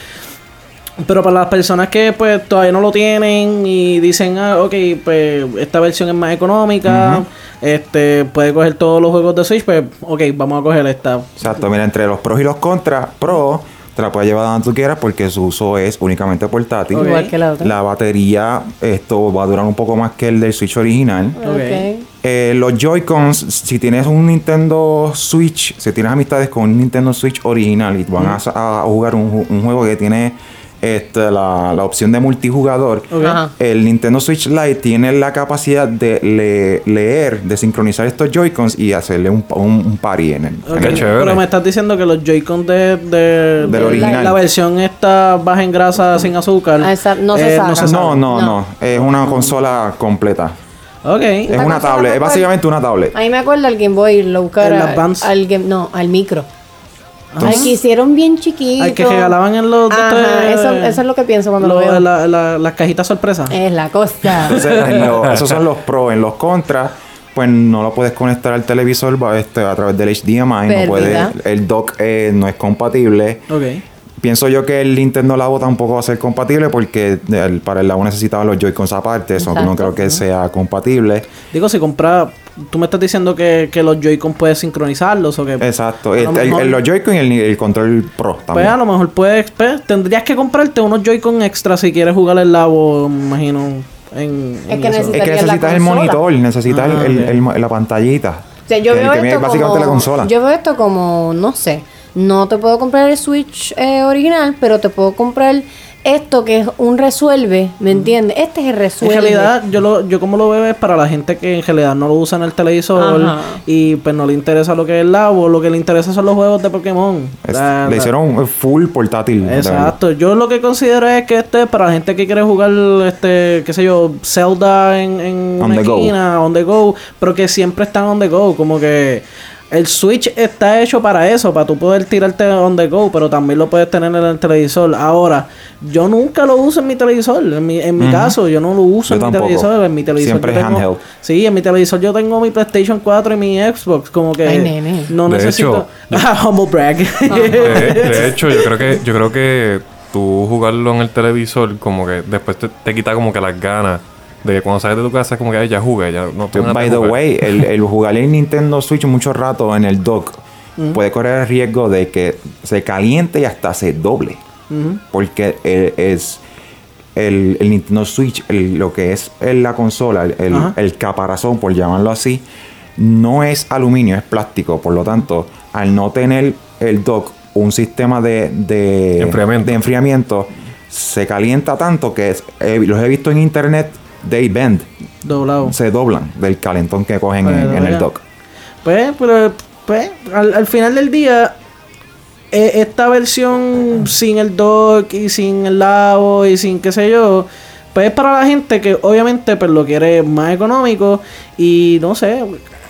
pero para las personas que pues todavía no lo tienen y dicen, ah, ok, pues esta versión es más económica, este puede coger todos los juegos de Switch, pues ok, vamos a coger esta. Exacto, mira, entre los pros y los contras, pro, te la puedes llevar donde tú quieras porque su uso es únicamente portátil. Ok. Igual que la otra. La batería, esto va a durar un poco más que el del Switch original. Ok. Eh, los Joy-Cons, si tienes un Nintendo Switch, si tienes amistades con un Nintendo Switch original y van a, a jugar un, ju- un juego que tiene este, la, la opción de multijugador, el Nintendo Switch Lite tiene la capacidad de le- leer, de sincronizar estos Joy-Cons y hacerle un, un, un party en el. en Ok, Qué el- chévere. Pero me estás diciendo que los Joy-Con de, de, de original. La, versión esta baja en grasa sin azúcar. Ah, esa- no se saca. no se No, saca. no, No. no, Es una consola completa. Ok. Es una tablet. Es básicamente una tablet. A mí me acuerda al Game Boy, lo buscar al Game, no, al micro. Ay, que hicieron bien chiquito. Al que regalaban en los... Ajá, este- eso, eso es lo que pienso cuando lo, lo- veo. la- la- las cajitas sorpresa. Es la cosa. Entonces, lo- esos son los pros. En los contras, pues no lo puedes conectar al televisor este, a través del HDMI. No puede, Pérdida. el dock eh, no es compatible. Ok. Pienso yo que el Nintendo Labo tampoco va a ser compatible porque el- para el Labo necesitaba los Joy-Cons aparte. Eso no creo que sea compatible. Digo, si compras... Tú me estás diciendo que, que los Joy-Con puedes sincronizarlos o que... Exacto. Lo El- el- mejor- el- los Joy-Con y el, el control Pro Pues también. a lo mejor puedes... pues, tendrías que comprarte unos Joy-Con extra si quieres jugar el labo, me imagino, en... Es en que es necesitas el monitor, necesitas Ah, el- ok. el- el- la pantallita. O sea, yo que, veo que esto como, la consola. Yo veo esto como, no sé, no te puedo comprar el Switch eh, original, pero te puedo comprar esto que es un resuelve, ¿me entiendes? Este es el En resuelve. realidad, yo lo, yo como lo veo es para la gente que en realidad no lo usa en el televisor Ajá. y pues no le interesa lo que es el labo, lo que le interesa son los juegos de Pokémon. Es- La- le hicieron un full portátil. Exacto, yo lo que considero es que este es para la gente que quiere jugar, este, qué sé yo, Zelda en, en On una the go. esquina, on the go, pero que siempre están on the go, como que el Switch está hecho para eso, para tú poder tirarte on the go, pero también lo puedes tener en el televisor. Ahora, yo nunca lo uso en mi televisor, en mi, en mi caso, yo no lo uso Yo en mi televisor, en mi televisor Siempre yo tengo- handheld. Sí, en mi televisor yo tengo mi PlayStation 4 y mi Xbox, como que Ay, nene. no De necesito hecho, Ah, humble brag. De, de hecho, yo creo que yo creo que tú jugarlo en el televisor como que después te, te quita como que las ganas de que cuando sales de tu casa es como que "Ay, ya jugué, ya no tengo By the jugar". way, el, el jugar el Nintendo Switch mucho rato en el dock puede correr el riesgo de que se caliente y hasta se doble. Porque el- es el, el Nintendo Switch, el- lo que es el- la consola, el, el- caparazón, por llamarlo así, no es aluminio, es plástico. Por lo tanto, al no tener el dock un sistema de, de, Enfriamiento. de enfriamiento, se calienta tanto que es- eh, los he visto en internet, they bend, Doblado. se doblan del calentón que cogen Pues, en, en el dock. Pues, pero, pues, al, al final del día, eh, esta versión sin el dock y sin el lavo y sin qué sé yo, pues es para la gente que obviamente pues lo quiere más económico y no sé,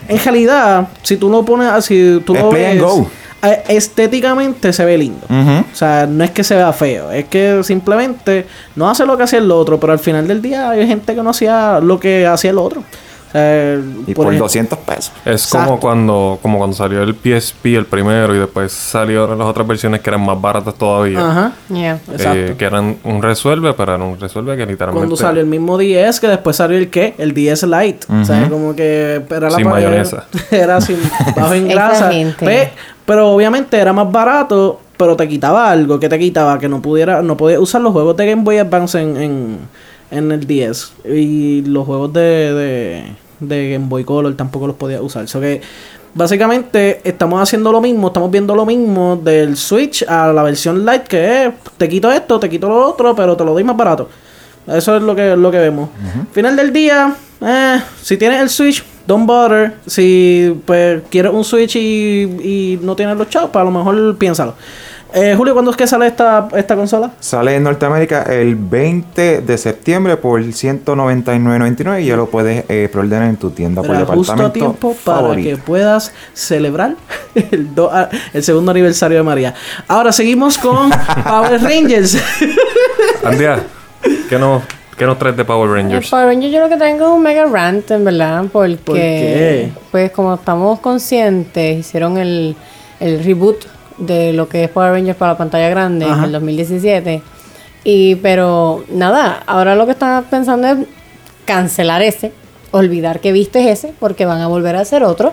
en realidad, si tú lo pones así, tú Es lo play and ves, go. Eh, estéticamente se ve lindo. O sea, no es que se vea feo, es que simplemente no hace lo que hacía el otro, pero al final del día hay gente que no hacía lo que hacía el otro. Sea, Y por, ej- 200 pesos. Es Exacto. como cuando como cuando salió el PSP el primero y después salieron las otras versiones que eran más baratas todavía. Ajá. Yeah. Eh, Exacto. que eran un resuelve, pero era un resuelve que literalmente Cuando salió el mismo 10, que después salió el qué? El 10 Lite. O sea, como que era la Sin mayonesa. Era sin bajo en grasa. Pe- pero obviamente era más barato, pero te quitaba algo. que te quitaba? Que no pudiera, no podías usar los juegos de Game Boy Advance en, en, en el 10. Y los juegos de, de, de Game Boy Color tampoco los podías usar. So que básicamente estamos haciendo lo mismo, estamos viendo lo mismo del Switch a la versión Lite, que es te quito esto, te quito lo otro, pero te lo doy más barato. Eso es lo que, lo que vemos. Final del día, eh, si tienes el Switch, don't bother. Si pues quieres un Switch y, y no tienes los chavos, pues a lo mejor piénsalo. Eh, Julio, ¿cuándo es que sale esta, esta consola? Sale en Norteamérica el 20 de septiembre por 199.99 y ya lo puedes eh, preordenar en tu tienda por Será justo a departamento tiempo para que puedas celebrar el, do- ah, el segundo aniversario de María. Ahora seguimos con Power Rangers. Andrea, ¿qué nos, qué nos traes de Power El Rangers? Power Ranger yo lo que tengo es un mega rant, en verdad, porque ¿Por qué? pues como estamos conscientes, hicieron el, el reboot de lo que es Power Rangers para la pantalla grande Ajá. en el 2017. Y pero nada, ahora lo que están pensando es cancelar ese, olvidar que viste ese, porque van a volver a hacer otro.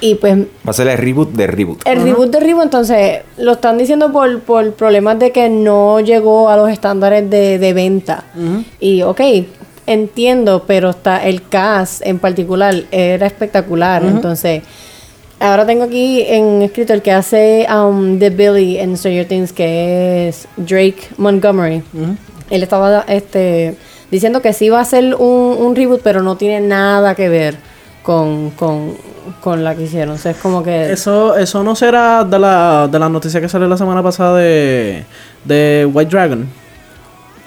Y pues Va a ser el reboot de reboot. el reboot de Reboot, entonces, lo están diciendo por, por problemas de que no llegó a los estándares de, de venta. Y, ok, entiendo, pero está el cast en particular era espectacular. Entonces, ahora tengo aquí en escrito el que hace um, The Billy en Stranger Things, que es Drake Montgomery. Él estaba este, diciendo que sí va a ser un, un reboot, pero no tiene nada que ver con, con, con la que hicieron. O sea, es como que... Eso, eso no será de la, de la noticia que salió la semana pasada de, de White Dragon.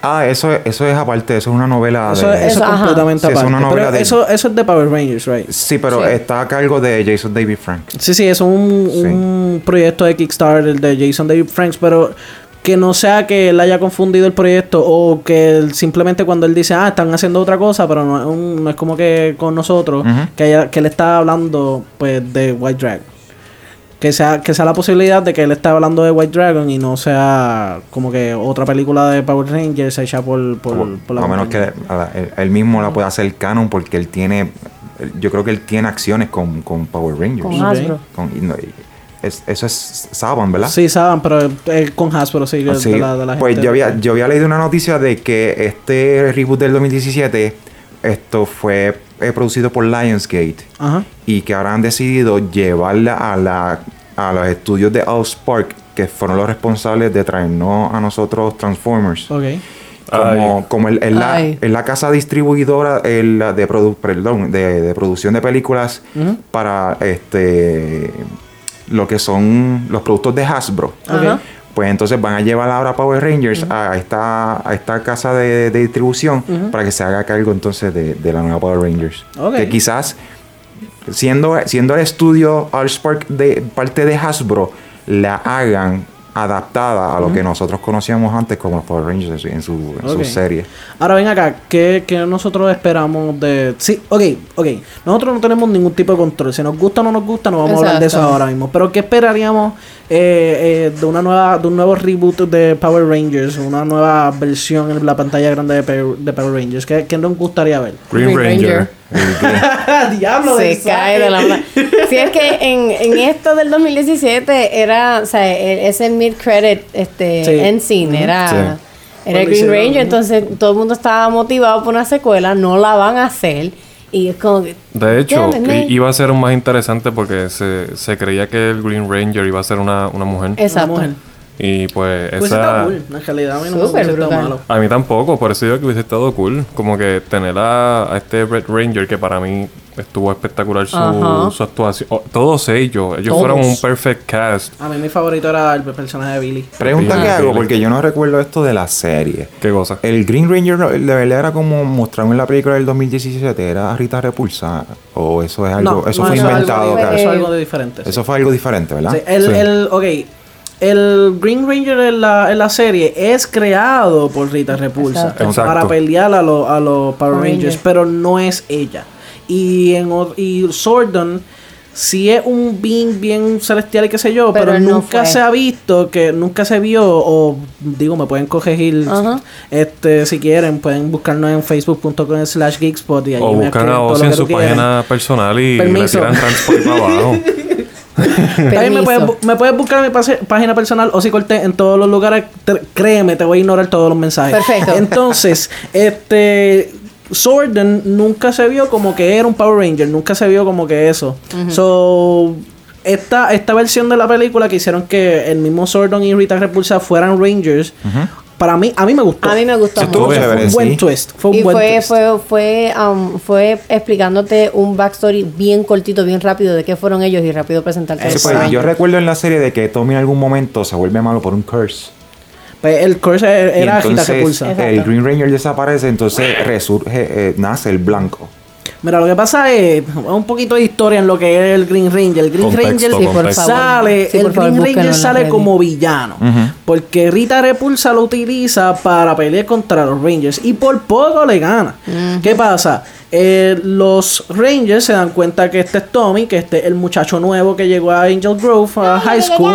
Ah, eso, eso es aparte, eso es una novela Eso, de... eso es completamente Sí, es aparte. una Pero de- eso, eso es de Power Rangers, right? Sí, pero Sí. está a cargo de Jason David Frank. Sí, sí, es un, Sí. un proyecto de Kickstarter de Jason David Franks, pero que no sea que él haya confundido el proyecto o que él simplemente cuando él dice, ah, están haciendo otra cosa, pero no es, un- no es como que con nosotros, que, haya- que él está hablando pues de White Dragon. Que sea, que sea la posibilidad de que él esté hablando de White Dragon y no sea como que otra película de Power Rangers hecha por, por, por la a menos que a él, él mismo la pueda hacer canon porque él tiene... Yo creo que él tiene acciones con, con Power Rangers. Con Hasbro. Con- y no- y es- eso es Saban, ¿verdad? Sí, saben, pero eh, con Hasbro, sí, Sí, de la, de la pues gente- yo había, yo había leído una noticia de que este reboot del 2017 esto fue eh, producido por Lionsgate Ajá. y que ahora han decidido llevarla a la a los estudios de Allspark que fueron los responsables de traernos a nosotros Transformers Ok. como, como el- es, la, es la casa distribuidora el- de, produ- perdón, de, de producción de películas para este lo que son los productos de Hasbro. Pues entonces van a llevar ahora Power Rangers a, esta, a esta casa de, de distribución para que se haga cargo entonces de, de la nueva Power Rangers. Que quizás, siendo, siendo el estudio Allspark de parte de Hasbro, la hagan adaptada a lo que nosotros conocíamos antes como los Power Rangers en su, en su serie. Ahora ven acá, ¿qué, qué nosotros esperamos de...? Sí, ok, ok. Nosotros no tenemos ningún tipo de control. Si nos gusta o no nos gusta, no vamos a hablar de eso ahora mismo. Pero ¿qué esperaríamos eh, eh, de una nueva de un nuevo reboot de Power Rangers? Una nueva versión en la pantalla grande de, Power- de Power Rangers. ¿Qué, qué nos gustaría ver? Green, Green Ranger. ¡Diablo! Se cae de la mano. Si es que en, en esto del 2017 era, o sea, e- ese mid-credit este, Sí. end scene era, Sí. era Cuando Green Ranger, entonces todo el mundo estaba motivado por una secuela, no la van a hacer y es como que... De hecho, iba a ser un más interesante porque se, se creía que el Green Ranger iba a ser una, una mujer. Exacto. mujer. Y pues Pues esa... cool. En realidad a mí no me estado brutal. malo. A mí tampoco, por eso digo que hubiese estado cool. Como que tener a, a este Red Ranger que para mí estuvo espectacular su, su actuación. Oh, todos ellos, ellos Todos. fueron un perfect cast. A mí mi favorito era el personaje de Billy. Pregunta Billy, que hago, porque yo no recuerdo esto de la serie. ¿Qué cosa? El Green Ranger de verdad era como mostraron en la película del 2017, era Rita Repulsa o eso es algo, No, eso no, fue algo inventado, claro. Eso es Eh, algo de diferente. sí. Eso fue algo diferente, ¿verdad? Sí, el, Sí. el, ok. El Green Ranger en la, en la serie es creado por Rita Repulsa Exacto. Para pelear a, los a los Power Rangers, Rangers. pero no es ella. Y en o- y Sordon sí es un being bien celestial y qué sé yo, pero, nunca se ha visto que nunca se vio o digo me pueden corregir Ajá. este si quieren pueden buscarnos en facebook.com slash geekspot y ahí O me buscan escriben a lo en que su página personal y le Permiso. tiran transport para abajo. También me puedes, bu- me puedes buscar en mi pase- página personal o si corté en todos los lugares. Te- créeme, te voy a ignorar todos los mensajes. Perfecto. Entonces, este. Sorden nunca se vio como que era un Power Ranger, nunca se vio como que eso. So, esta, esta versión de la película que hicieron que el mismo Sordon y Rita Repulsa fueran Rangers, para mí, a mí me gustó. A mí me gustó mucho. Fue un buen twist. Fue un Y buen fue, twist. fue, fue, um, fue explicándote un backstory bien cortito, bien rápido de qué fueron ellos y rápido presentarte. Sí, pues, yo recuerdo en la serie de que Tommy en algún momento se vuelve malo por un curse. Pues el curse Y era Rita entonces Repulsa. Exacto. el Green Ranger desaparece, entonces resurge, eh, nace el blanco. Mira, lo que pasa es un poquito de historia en lo que es el Green Ranger. El Green Contexto, Ranger Sí, por favor. sale, Sí, el favor, Green Ranger sale como villano. Porque Rita Repulsa lo utiliza para pelear contra los Rangers y por poco le gana. ¿Qué pasa? Eh, los Rangers se dan cuenta que este es Tommy, que este es el muchacho nuevo que llegó a Angel Grove, a High School.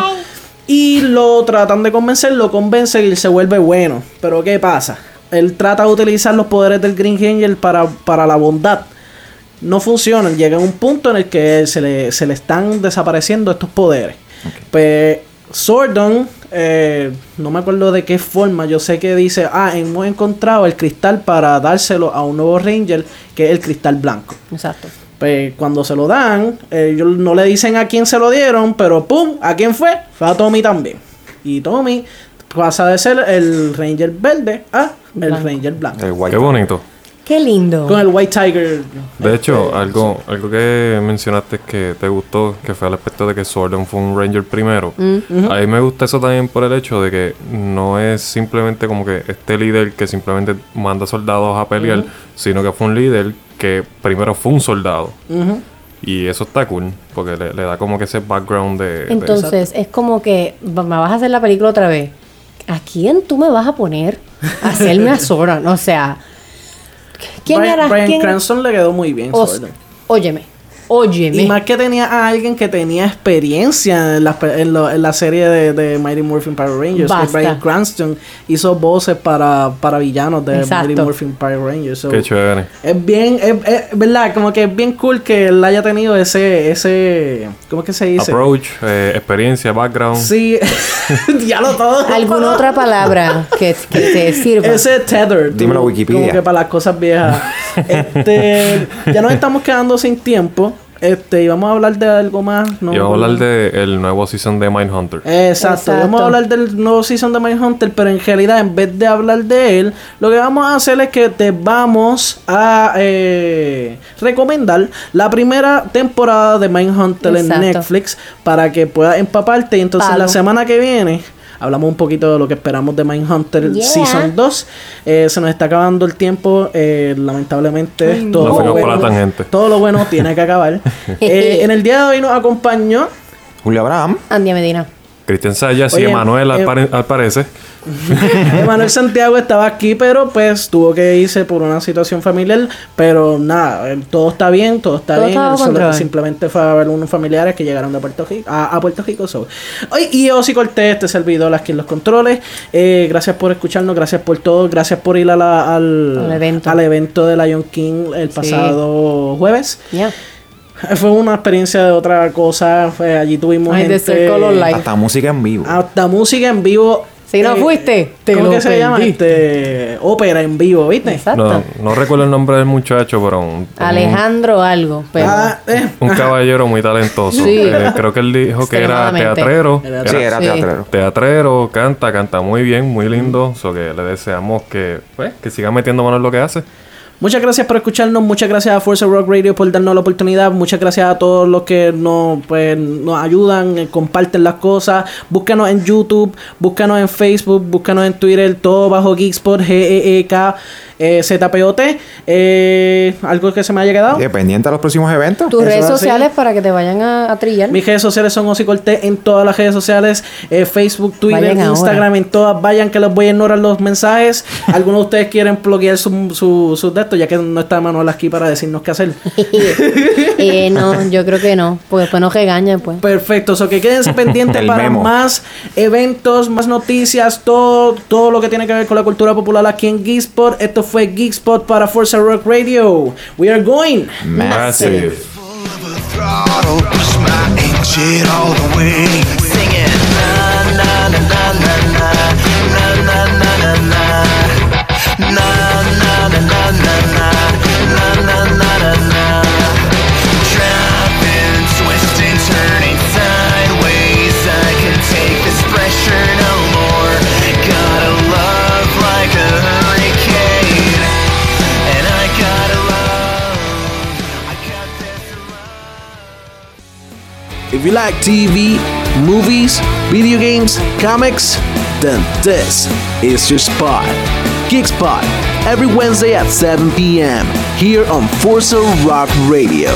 Y lo tratan de convencer, lo convencen y se vuelve bueno. Pero ¿qué pasa? Él trata de utilizar los poderes del Green Ranger para, para la bondad. No funcionan. Llega un punto en el que se le, se le están desapareciendo estos poderes. Pues Sordon, eh, no me acuerdo de qué forma, yo sé que dice, ah, hemos encontrado el cristal para dárselo a un nuevo Ranger, que es el cristal blanco. Exacto. Pues cuando se lo dan, eh, ellos no le dicen a quién se lo dieron, pero ¡pum! ¿A quién fue? Fue a Tommy también. Y Tommy pasa de ser el Ranger verde a el Blanco. Ranger blanco. El white. Qué bonito. Qué lindo. Con el White Tiger. De hecho, algo, algo que mencionaste que te gustó, que fue al aspecto de que Sordon fue un Ranger primero. A mí me gusta eso también por el hecho de que no es simplemente como que este líder que simplemente manda soldados a pelear, sino que fue un líder que primero fue un soldado. Y eso está cool, porque le, le da como que ese background de... de- Entonces, es como que me vas a hacer la película otra vez. ¿A quién tú me vas a poner a hacerme a Sora? O sea, ¿quién era? ¿Quién? Cranston le quedó muy bien. Os- óyeme, óyeme. Y más que tenía a alguien que tenía experiencia en la, en lo- en la serie de, de Mighty Morphin Power Rangers. Que Basta. Bryan Cranston hizo voces para, para villanos de Exacto. Mighty Morphin Power Rangers. So, Qué chévere. es bien, es, es- verdad, como que es bien cool que él haya tenido ese, ese, ¿cómo es que se dice? Approach, eh, experiencia, background. Sí, ya lo todo. ¿Alguna otra palabra que, que te sirva? Ese tether. Dímelo, tú, Wikipedia. Como que para las cosas viejas. este, ya nos estamos quedando sin tiempo. Este, y vamos a hablar de algo más. ¿no? Y vamos a hablar del nuevo season de Mindhunter. Exacto. Exacto. Vamos a hablar del nuevo season de Mindhunter, pero en realidad, en vez de hablar de él, lo que vamos a hacer es que te vamos a eh, recomendar la primera temporada de Mindhunter en Exacto. Netflix para que puedas empaparte. Y entonces, Palo. la semana que viene. Hablamos un poquito de lo que esperamos de Mindhunter Yeah. Season 2. Eh, se nos está acabando el tiempo. eh, lamentablemente, todo, Nos lo bueno, tangente. todo lo bueno tiene que acabar. Eh, en el día de hoy nos acompañó Julio Abraham. Andia Medina. Cristian Sayas y Emanuel al, pare- al parecer. Emanuel Santiago estaba aquí, pero pues tuvo que irse por una situación familiar. Pero nada, eh, todo está bien, todo está Todo bien. Él solo- simplemente fue a ver unos familiares que llegaron de Puerto Rico, a, a Puerto Rico. so. Oye, y Osi Cortés, este servidor aquí en los controles. Eh, gracias por escucharnos, gracias por todo, gracias por ir a la- al, Al evento. al evento de Lion King el pasado jueves. Ya. Fue una experiencia de otra cosa. fue- allí tuvimos Ay, de gente. Hasta música en vivo. hasta música en vivo. Si no Eh, fuiste, te ¿Cómo lo que se llama? Este, ópera en vivo, ¿viste? Exacto. No, no recuerdo el nombre del muchacho, pero un, un- Alejandro algo. Pero Ah, eh, un caballero muy talentoso. Sí. Eh, creo que él dijo que era teatrero. Era Sí, era Sí. teatrero. Teatrero, canta, canta muy bien, muy lindo. So que le deseamos que, pues, que siga metiendo mano en lo que hace. Muchas gracias por escucharnos, muchas gracias a Forza Rock Radio por darnos la oportunidad, muchas gracias a todos los que nos, pues, nos ayudan, eh, comparten las cosas, búscanos en YouTube, búscanos en Facebook, búscanos en Twitter, todo bajo Geekspot, G-E-E-K, eh, Z-P-O-T, eh, algo que se me haya quedado. Dependiente a los próximos eventos. tus redes así. sociales para que te vayan a, a trillar. Mis redes sociales son Osi Cortés en todas las redes sociales, eh, Facebook, Twitter, Vayan ahora. Instagram, en todas. Vayan que les voy a ignorar los mensajes. Algunos de ustedes quieren bloquear sus su, sus de estos, ya que no está Manuel aquí para decirnos qué hacer. eh, no, yo creo que no. Pues después nos regañan, pues. Perfecto, so que quédense pendientes para memo. más eventos, más noticias, todo, todo lo que tiene que ver con la cultura popular aquí en Geekspot. Esto fue Geekspot para Forza Rock Radio. We are going. Massive. throttle, If you like TV, movies, video games, comics, then this is your spot. Geek Spot, every Wednesday at 7 p.m. here on Forza Rock Radio.